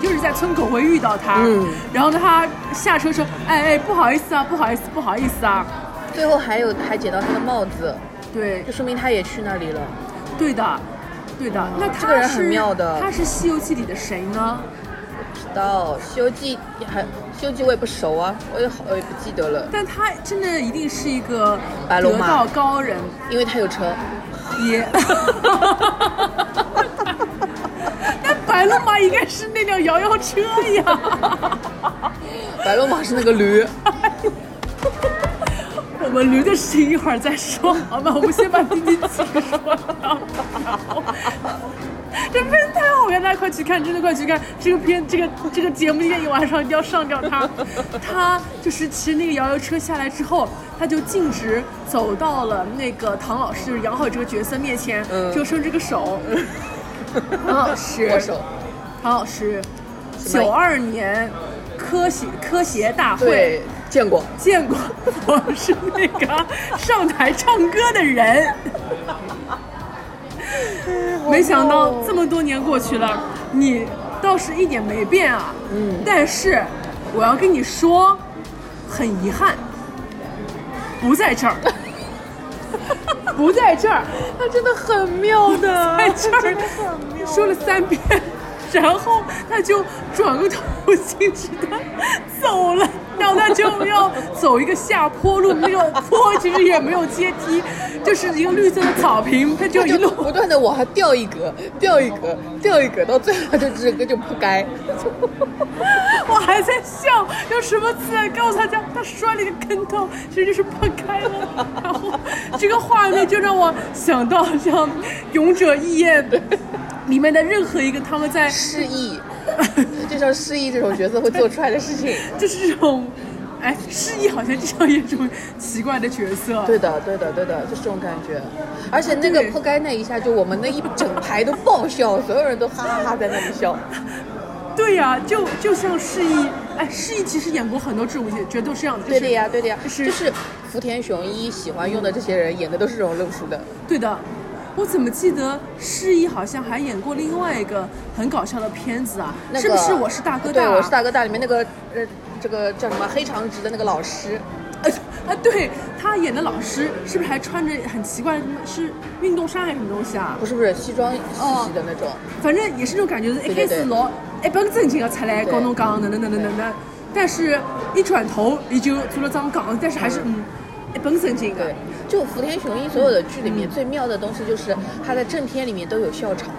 就是在村口会遇到他，嗯。然后呢，他下车说：“哎哎，不好意思啊，不好意思，不好意思啊。最后还有还捡到他的帽子，”对就，说明他也去那里了。对的，对的。那他这个人很妙的他是《西游记》里的谁呢？不知道《西游记》还《西游记》我也不熟啊，我也好我也不记得了，但他真的一定是一个白龙马得道高人，因为他有车。也。那白龙马应该是那辆摇摇车呀。白龙马是那个驴，我 们驴的事情一会儿再说，好吗？我们先把第几集说了。这片太好看，大家快去看，真的快去看！这个片，这个这个节目今天一晚上一定要上掉它。他就是骑着那个摇摇车下来之后，他就径直走到了那个唐老师，就是杨浩这个角色面前，嗯就伸这个手。唐老师，握手。唐老师，九二年科协科协大会。对，见过。见过，我是那个上台唱歌的人。没想到这么多年过去了，你倒是一点没变啊。嗯但是我要跟你说，很遗憾，不在这儿，不在这儿，他真的很妙的，在这儿说了三遍，然后他就转个头，径直的走了。然后他就要走一个下坡路，那个坡其实也没有阶梯，就是一个绿色的草坪，他就一路不断的往下掉一格，掉一格，掉一格，到最后就整个就扑街。我还在笑，用什么词来告诉大家他摔了一个跟头，其实就是破开了。然后这个画面就让我想到像《勇者义彦》里面的任何一个他们在失忆，就像失忆这种角色会做出来的事情。就是这种，哎，失忆好像就像一种奇怪的角色。对的，对的，对的，就是这种感觉。而且那个对扑街那一下，就我们那一整排都爆笑，所有人都哈哈哈在那里笑。对呀、就就像释义，哎，释义其实演过很多这种角都是这样的。就是对的呀，对的呀，就是就是福田雄一喜欢用的这些人演的都是这种路数的。对的。我怎么记得释义好像还演过另外一个很搞笑的片子啊？那个是不是我是大哥大？对，我是大哥大里面那个呃，这个叫什么黑长直的那个老师，呃啊，对他演的老师是不是还穿着很奇怪的什么？是运动衫还是什么东西啊不？是不是西装细细的那种。反正也是那种感觉，是一开始老一本正经的出来跟侬讲哪能哪能哪能哪，但是一转头也就做了张杠，但是还是嗯一本正经的对。，就福田雄一所有的剧里面最妙的东西就是他在正片里面都有笑场。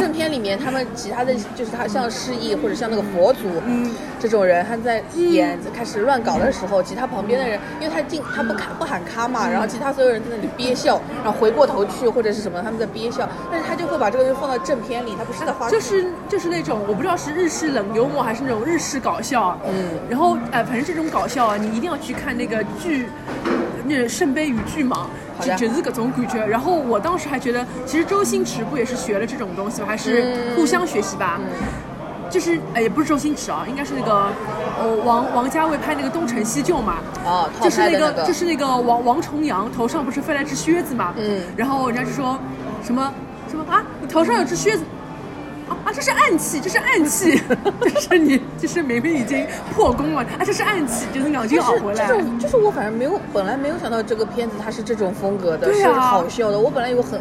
正片里面他们其他的就是他像释义或者像那个佛祖，嗯。这种人他在演开始乱搞的时候，其他旁边的人，因为他进他不喊不喊卡嘛，然后其他所有人在那里憋笑，然后回过头去或者是什么他们在憋笑，但是他就会把这个东西放到正片里，他不是在花就是就是那种我不知道是日式冷幽默还是那种日式搞笑，嗯。然后呃反正这种搞笑啊，你一定要去看那个剧，那个圣杯与巨蟒，就就是各种感觉。然后我当时还觉得，其实周星驰不也是学了这种东西吗？还是嗯互相学习吧。就是哎也不是周星驰啊，应该是那个呃王王家卫拍那个《东成西就》嘛，哦，就是那个就是那个王王重阳头上不是飞来只靴子嘛，嗯然后人家就说什么什么啊，你头上有只靴子。啊啊！这是暗器，这是暗器，就是你，就是明明已经破功了，啊，这是暗器，就是两句就是好回来。这种，就是我反正没有，本来没有想到这个片子它是这种风格的，是好笑的。我本来以为很，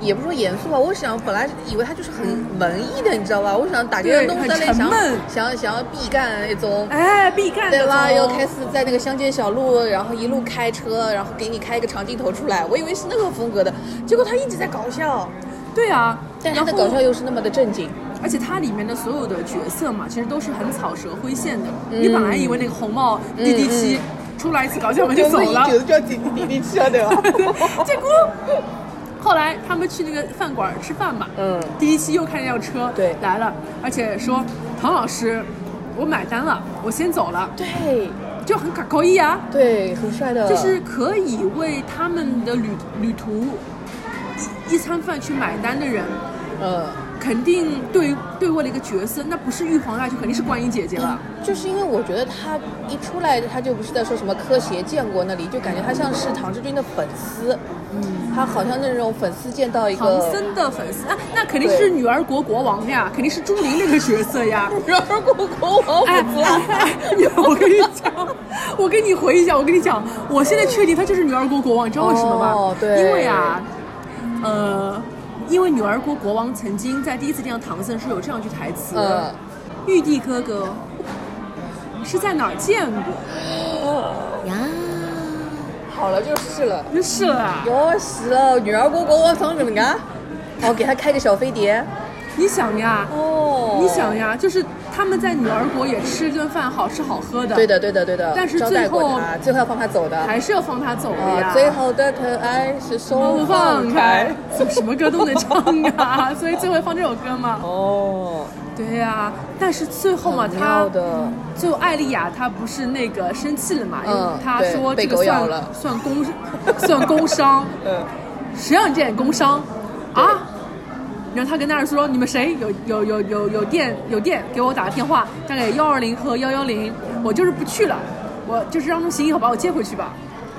也不是说严肃吧，我想本来以为它就是很文艺的，你知道吧？我想打开对动在那想很沉闷想想要必干那种。哎，必干的对吧？哦又开始在那个乡间小路，然后一路开车，然后给你开一个长镜头出来，我以为是那个风格的，结果他一直在搞笑，对啊，但是他的然后搞笑又是那么的正经。而且它里面的所有的角色嘛，其实都是很草蛇灰线的。嗯你本来以为那个红帽滴滴七出来一次搞笑我们就走了，就是叫弟弟弟气了，对吧？结果后来他们去那个饭馆吃饭嘛，嗯第一期又开一辆车对来了，而且说唐老师，我买单了，我先走了。对，就很卡高一啊，对，很帅的，就是可以为他们的旅旅途一一餐饭去买单的人，呃，肯定对对位了一个角色，那不是玉皇大帝，肯定是观音姐姐了。就是因为我觉得他一出来，他就不是在说什么科协建国那里，就感觉他像是唐志军的粉丝，嗯，他好像那种粉丝见到一个唐个僧的粉丝啊，那肯定是女儿国国王呀，肯定是朱琳那个角色呀。女儿国国王！我跟你讲，我跟你回忆一下，我跟你讲，我现在确定他就是女儿国国王，你知道为什么吗？哦对因为啊，呃，因为女儿国国王曾经在第一次见到唐僧时有这样一句台词：“嗯。玉帝哥哥是在哪儿见过？呀。好了就是了，？”就是了，要死了，女儿国国王长怎么样？哦，给他开个小飞碟，你想呀，哦，你想呀，就是他们在女儿国也吃顿饭，好吃好喝的，对，的对的对的，但是最后，最后要放他走的，还是要放他走的呀。啊，最后的疼爱是手放开，什么歌都能唱啊？所以最后放这首歌嘛。哦，对呀、但是最后嘛，他最后艾丽亚她不是那个生气了嘛？因为嗯她说这个算了算工算工伤，嗯，谁让你这点工伤啊？然后他跟那儿说：“你们谁有有有有有电有电，给我打个电话，打给幺二零和幺幺零，我就是不去了，我就是让他们行以后把我接回去吧。”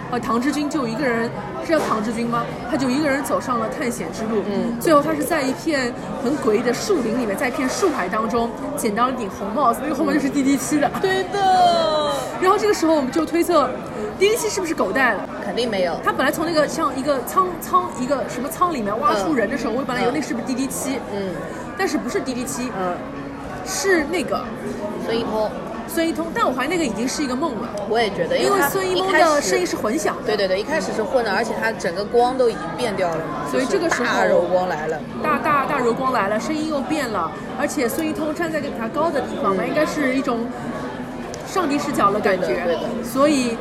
呃，唐志军就一个人，是叫唐志军吗？他就一个人走上了探险之路。嗯最后他是在一片很诡异的树林里面，在一片树海当中捡到了一顶红帽子，那个红帽就是 D D 七的。对的，然后这个时候我们就推测 D 七是不是狗带了？肯定没有，他本来从那个像一个仓仓一个什么仓里面挖出嗯人的时候，我本来以为嗯那是不是滴滴七，嗯。但是不是滴滴七，嗯，是那个孙一通，孙一通。但我怀疑那个已经是一个梦了，我也觉得，因为他孙一通的声音是混响的。对对对，一开始是混的，而且他整个光都已经变掉了嘛，所以这个时候大柔光来了，大大大柔光来了，声音又变了，而且孙一通站在一个比他高的地方嘛，应该是一种上帝视角的感觉，对的对的。所以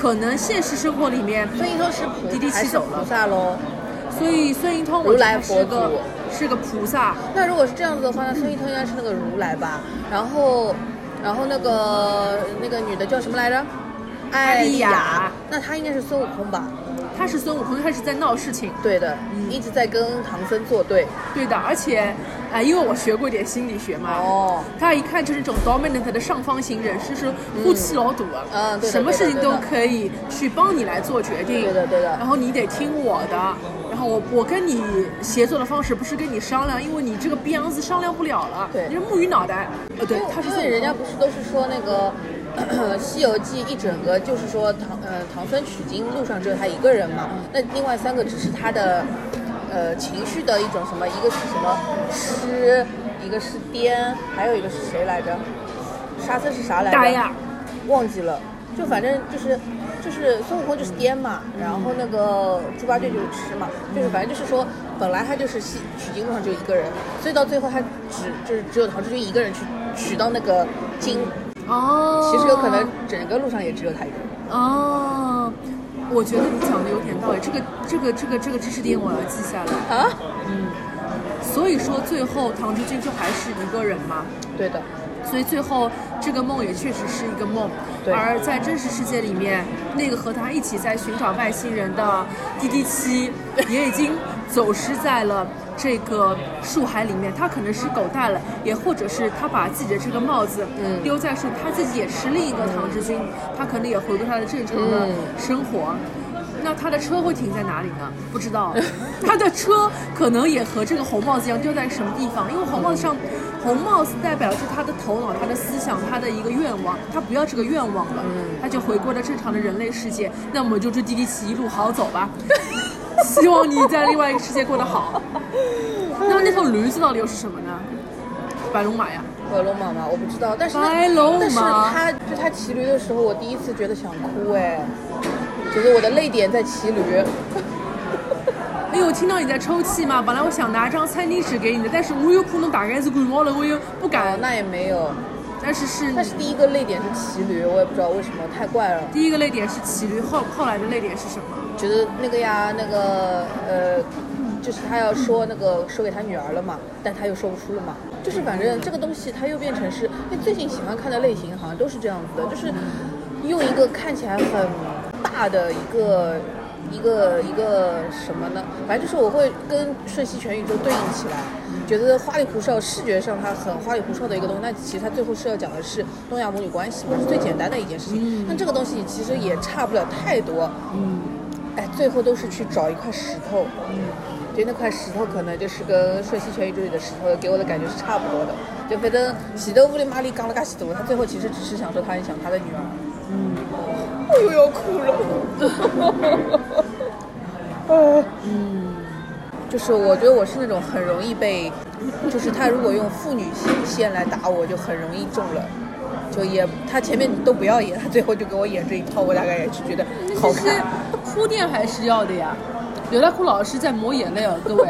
可能现实生活里面，孙一通是菩滴滴还是骑走了菩萨喽？所以孙一通如来我觉得是个佛是个菩萨，那如果是这样子的话，那孙一通应该是那个如来吧？然后，然后那个那个女的叫什么来着？艾丽丽亚亚，那她应该是孙悟空吧？他是孙悟空，他是在闹事情，对的，嗯。一直在跟唐僧作对。对的，而且，啊、因为我学过一点心理学嘛，哦，他一看就是这种 dominant 的上方型人士，是呼气老堵啊，嗯对什么事情都可以去帮你来做决定，对的对的。然后你得听我的，然后我我跟你协作的方式不是跟你商量，因为你这个逼样子商量不了了，对。你是木鱼脑袋，呃，对，他是因孙悟空。为人家不是都是说那个《西游记》一整个就是说唐呃唐僧取经路上只有他一个人嘛，那另外三个只是他的呃情绪的一种什么，一个是什么诗，一个是癫，还有一个是谁来着？沙僧是啥来着？大呀，忘记了，就反正就是就是孙悟空就是颠嘛，然后那个猪八戒就是吃嘛，就是反正就是说，本来他就是西取经路上就一个人，所以到最后他只就是只有唐志军一个人去取到那个经，哦，其实有可能整个路上也只有他一个人。哦，我觉得你讲的有点道理，这个这个这个这个知识点我要记下来。啊？嗯所以说最后唐志军就还是一个人嘛，对的，所以最后这个梦也确实是一个梦。对而在真实世界里面，那个和他一起在寻找外星人的滴滴七也已经走失在了这个树海里面。他可能是狗带了，也或者是他把自己的这个帽子嗯丢在树，他自己也是另一个唐志军，他可能也回归他的正常的嗯生活。那他的车会停在哪里呢？不知道，他的车可能也和这个红帽子一样丢在什么地方，因为红帽子上，红帽子代表着他的头脑、他的思想、他的一个愿望，他不要这个愿望了，他就回归了正常的人类世界。那我们就祝滴滴奇一路好走吧，希望你在另外一个世界过得好。那么那头驴子到底又是什么呢？白龙马呀，白龙马吗？我不知道，但是白龙但是马他就他骑驴的时候，我第一次觉得想哭哎，觉得我的泪点在骑驴。哎呦，听到你在抽泣吗？本来我想拿张餐巾纸给你的，但是我有可能大概是感冒了，我又不哦敢，。那也没有，但是是但是第一个泪点是骑驴，我也不知道为什么，太怪了。第一个泪点是骑驴，后后来的泪点是什么？觉得那个呀，那个呃，就是他要说那个说给他女儿了嘛，但他又说不出了嘛。就是反正这个东西，他又变成是，因为最近喜欢看的类型好像都是这样子的，就是用一个看起来很大的一个一个一个什么呢？反正就是我会跟《瞬息全宇宙》对应起来，觉得花里胡哨，视觉上它很花里胡哨的一个东西。那其实它最后是要讲的是东亚母女关系嘛，是最简单的一件事情。那这个东西其实也差不了太多。嗯，哎，最后都是去找一块石头。嗯，觉得那块石头可能就是跟《瞬息全宇宙》里的石头给我的感觉是差不多的。就反正洗豆屋里玛丽刚了嘎洗豆，他最后其实只是想说他很想他的女儿。嗯，我又要哭了。嗯，就是我觉得我是那种很容易被，就是他如果用父女线来打我，就很容易中了。就也他前面都不要演，他最后就给我演这一套，我大概也是觉得好看。铺垫还是要的呀。刘大库老师在抹眼泪哦，各位，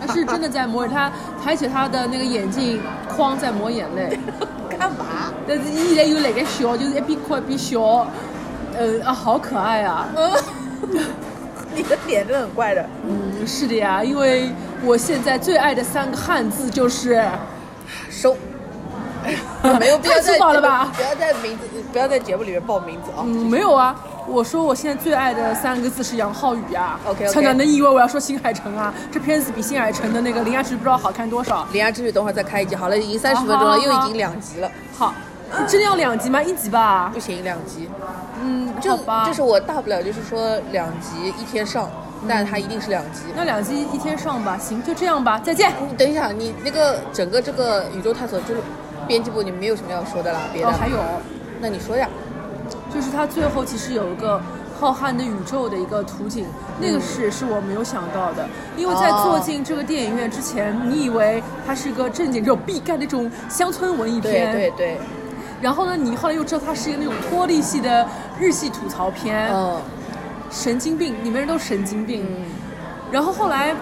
他是真的在抹，他抬起他的那个眼镜框在抹眼泪。干嘛？但是伊现在又来个笑，就是一边哭一边笑，呃啊，好可爱啊！嗯，你的脸真的很怪的。嗯，是的呀，因为我现在最爱的三个汉字就是收。没有必要太在粗暴了吧不要在名字，不要在节目里面报名字啊。嗯，没有啊，我说我现在最爱的三个字是杨浩宇啊。OK，OK 他哪能以为我要说新海诚啊？这片子比新海诚的那个《铃芽之旅》不知道好看多少。《铃芽之旅》等会儿再开一集，好了，已经三十分钟了，又已经两集了，好，真的要两集吗？一集吧不。行，两集。嗯，就吧。就是我大不了就是说两集一天上，但它一定是两集。那两集一天上吧，行，就这样吧，再见。你等一下，你那个整个这个宇宙探索就是编辑部，你没有什么要说的啦？别的？哦，还有，那你说呀？就是它最后其实有一个浩瀚的宇宙的一个图景，那个是是我没有想到的，因为在哦坐进这个电影院之前，你以为它是一个正经这种必干的这种乡村文艺片，对对，然后呢，你后来又知道它是一个那种脱力系的日系吐槽片，嗯。神经病，里面人都神经病。嗯。然后后来，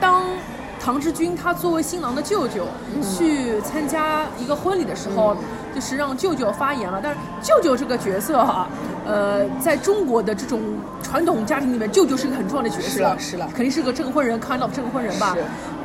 当唐志军他作为新郎的舅舅、去参加一个婚礼的时候，就是让舅舅发言了。但是舅舅这个角色哈、呃，在中国的这种传统家庭里面，舅舅是个很重要的角色，是了是了肯定是个证婚人，kind of 证婚人吧。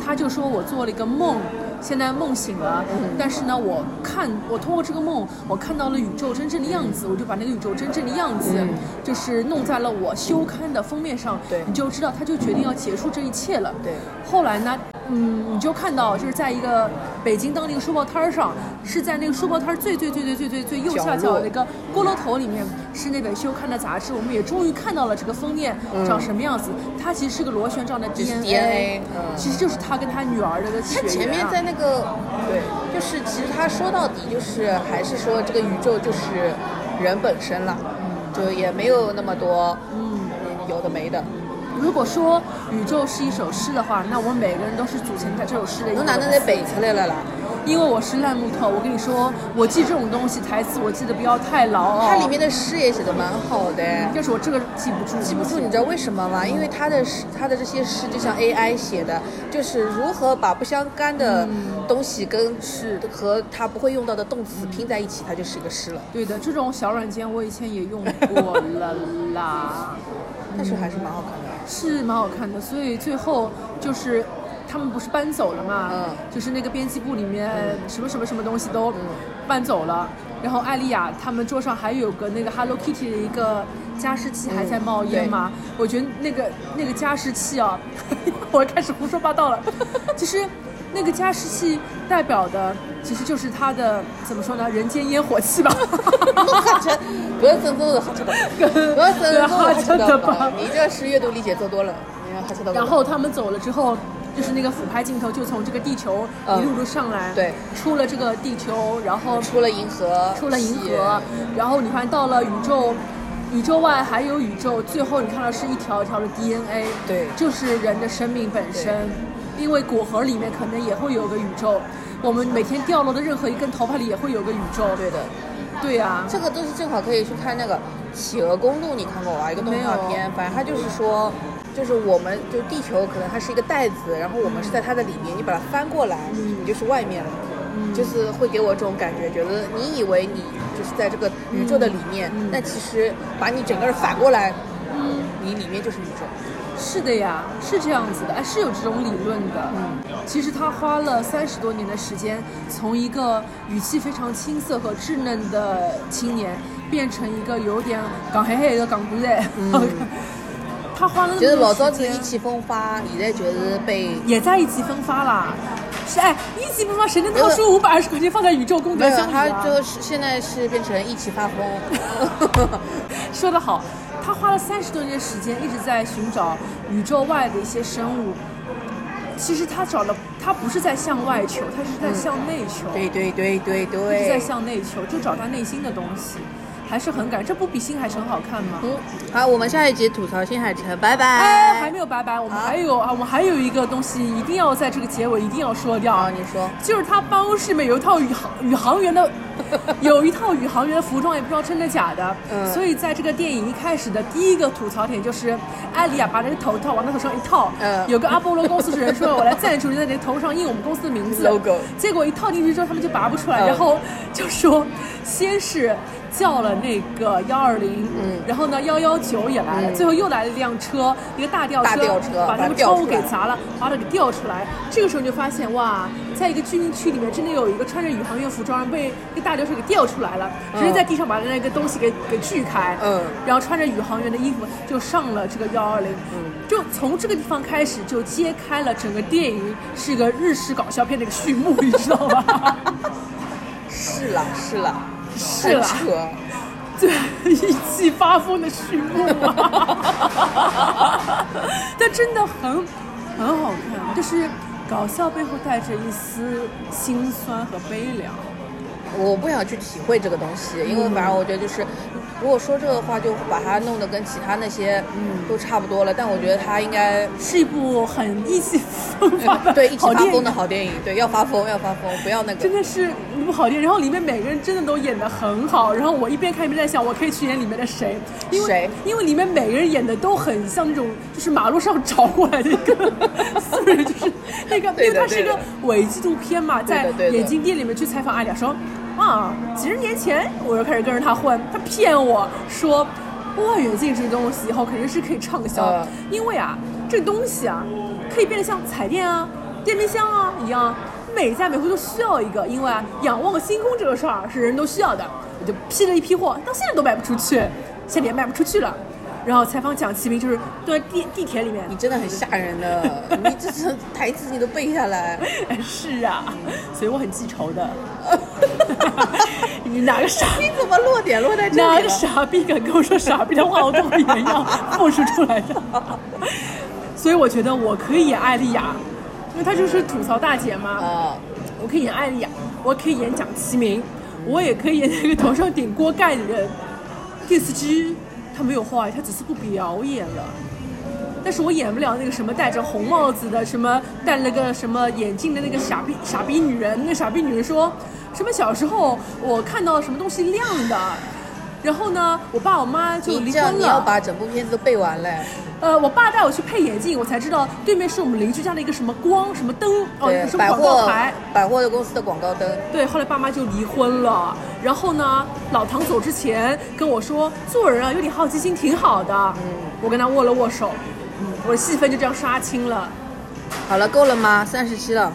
他就说我做了一个梦，现在梦醒了，嗯但是呢，我看我通过这个梦，我看到了宇宙真正的样子，我就把那个宇宙真正的样子，嗯。就是弄在了我休刊的封面上，对。你就知道他就决定要结束这一切了。对。后来呢，嗯，你就看到就是在一个北京当地一个书报摊儿上，是在那个书报摊儿最最最最最最最右下角落角的一个锅炉头里面，是那本休刊的杂志，我们也终于看到了这个封面长什么样子。它其实是个螺旋状的 DNA，, DNA 嗯其实就是他跟他女儿的一个血他缘、啊。前面在那个，对，就是其实他说到底就是还是说这个宇宙就是人本身了，就也没有那么多嗯有的没的。如果说宇宙是一首诗的话，那我们每个人都是组成在这首诗的一侬哪能来背出来了啦？因为我是烂木头，我跟你说，我记这种东西台词，我记得不要太牢哦。它里面的诗也写的蛮好的。就是我这个记不住，记不住，你知道为什么吗？因为他的诗，他的这些诗就像 AI 写的，就是如何把不相干的东西跟是和他不会用到的动词拼在一起，它就是一个诗了。对的，这种小软件我以前也用过了啦，但是还是蛮好看的。是蛮好看的。所以最后就是他们不是搬走了嘛，嗯就是那个编辑部里面什么什么什么东西都搬走了，然后艾丽亚他们桌上还有个那个 Hello Kitty 的一个加湿器还在冒烟嘛，我觉得那个那个加湿器啊，我开始胡说八道了，其实。那个加湿器代表的其实就是它的怎么说呢，人间烟火气吧。哈切，不要真正是哈切的，不要真正是哈切哈切的吧 的。你这诗阅读理解做多了，你看哈切的。然后他们走了之后，就是那个俯拍镜头就从这个地球嗯一路路上来，对，出了这个地球，然后出了银河，出了银河，然后你看到了宇宙，宇宙外还有宇宙，最后你看到是一条一条的 DNA，对就是人的生命本身。因为果核里面可能也会有个宇宙，我们每天掉落的任何一根头发里也会有个宇宙。对的。对呀、这个都是正好可以去看那个《企鹅公路》，你看过吧？一个动画片，反正它就是说，就是我们就地球可能它是一个袋子，然后我们是在它的里面，你把它翻过来，你就是外面了。就是会给我这种感觉，觉得你以为你就是在这个宇宙的里面，但其实把你整个人反过来，你里面就是宇宙。是的呀，是这样子的，哎，是有这种理论的。嗯，其实他花了三十多年的时间，从一个语气非常青涩和稚嫩的青年，变成一个有点港黑黑的港股仔。他花了就是老早子意气风发，现在就是被也在意气风发啦。是哎，意气风发，谁能掏出五百二十块钱放在宇宙功德箱里啊？就是现在是变成意气发疯。说得好，他花了三十多年时间一直在寻找宇宙外的一些生物。其实他找了，他不是在向外求，他是在向内求，对对对对对一直在。向内求，就找他内心的东西，还是很感。这不比新海诚好看吗？嗯，好，我们下一集吐槽新海诚，拜拜。哎，还没有拜拜，我们还有啊，我们还有一个东西一定要在这个结尾一定要说掉。啊，你说。就是他办公室里面有一套宇航宇航员的，有一套宇航员的服装，也不知道真的假的。嗯所以在这个电影一开始的第一个吐槽点就是，艾丽亚把那个头套往他头上一套，嗯有个阿波罗公司的人说我来赞助你，在你的头上印我们公司的名字 Logo 结果一套进去之后，他们就拔不出来，嗯然后就说先是。叫了那个幺二零，嗯然后呢幺幺九也来了，嗯最后又来了一辆车，一个大吊车，吊车把那个窗户给砸了，把它给吊出来。这个时候你就发现哇，在一个居民区里面真的有一个穿着宇航员服装被一个大流水给吊出来了，直接在地上把那个东西给给锯开，嗯然后穿着宇航员的衣服就上了这个幺二零，嗯就从这个地方开始就揭开了整个电影是一个日式搞笑片的一个序幕，你知道吗？是啦是啦，是啦很扯。对，意气发疯的序幕啊！但真的很很好看，就是搞笑背后带着一丝心酸和悲凉。我不想去体会这个东西，因为反正我觉得就是，如果说这个话，就把它弄得跟其他那些都差不多了。但我觉得它应该是一部很意气风发的对一起发疯的，好电影，对，要发疯要发疯，不要那个。真的是一部好电影。然后里面每个人真的都演得很好。然后我一边看一边在想，我可以去演里面的谁？因为谁因为里面每个人演的都很像那种就是马路上找过来的一个 素人，就是那个，因为它是一个伪纪录片嘛，在眼镜店里面去采访阿雅说。啊，几十年前我就开始跟着他混，他骗我说望远镜这个东西以后肯定是可以畅销，呃因为啊，这个东西啊，可以变得像彩电啊、电冰箱啊一样，每家每户都需要一个。因为啊，仰望星空这个事儿是人都需要的，我就批了一批货，到现在都卖不出去，现在也卖不出去了。然后采访蒋奇明就是坐在地地铁里面 你，真的很吓人的，你这是台词你都背下来。哎 是啊，所以我很记仇的。你哪个傻你怎么落点落在这哪个？傻逼敢跟我说傻逼的话，我都会原样复述出来的。所以我觉得我可以演艾丽亚，因为她就是吐槽大姐嘛。啊，我可以演艾丽亚，我可以演蒋奇明，我也可以演那个头上顶锅盖的人。电视机他没有坏，他只是不表演了。但是我演不了那个什么戴着红帽子的，什么戴了个什么眼镜的那个傻逼傻逼女人。那个傻逼女人说什么小时候我看到什么东西亮的，然后呢，我爸我妈就离婚了。你要把整部片子都背完嘞。呃，我爸带我去配眼镜，我才知道对面是我们邻居家的一个什么光什么灯哦，对，什么百广告货牌。百货的公司的广告灯。对，后来爸妈就离婚了。然后呢，老唐走之前跟我说，做人啊有点好奇心挺好的。嗯，我跟他握了握手，嗯，我的戏份就这样杀青了。好了，够了吗？三十七了，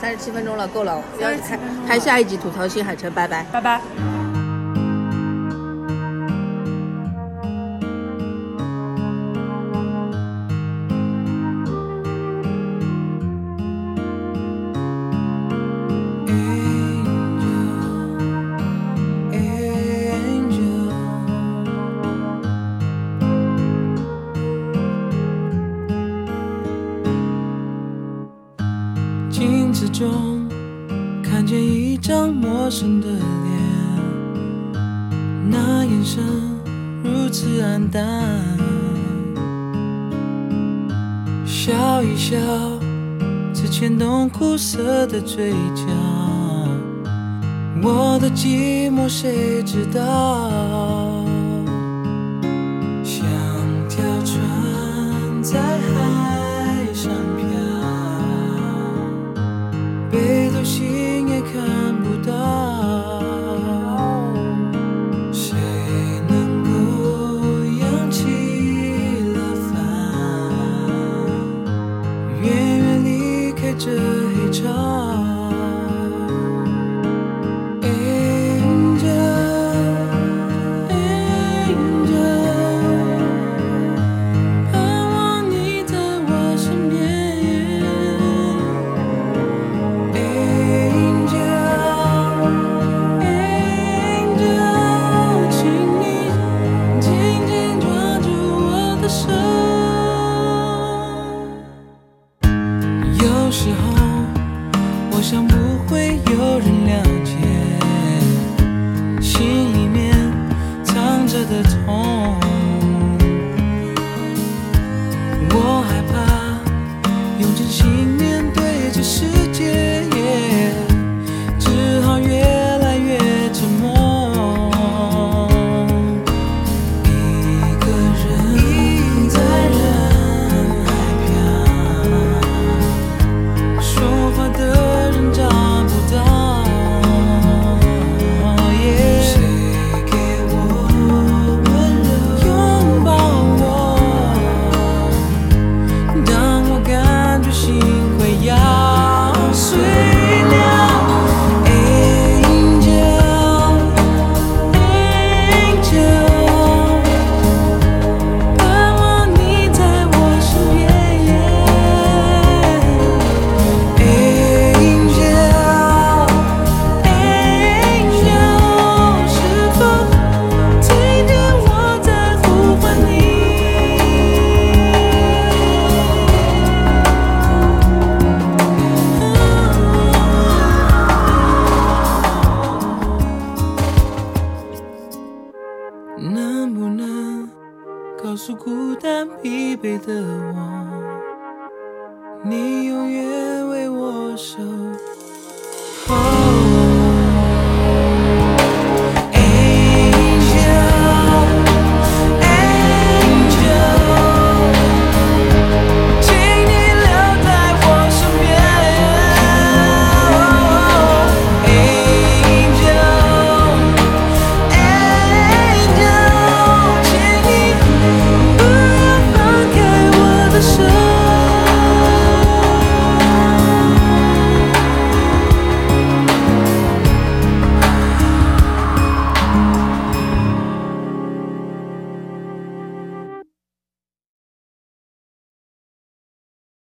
三十七分钟了，够了。要37开开下一集吐槽新海诚，拜拜。拜拜。镜子中看见一张陌生的脸，那眼神如此黯淡，笑一笑，只牵动苦涩的嘴角。我的寂寞谁知道？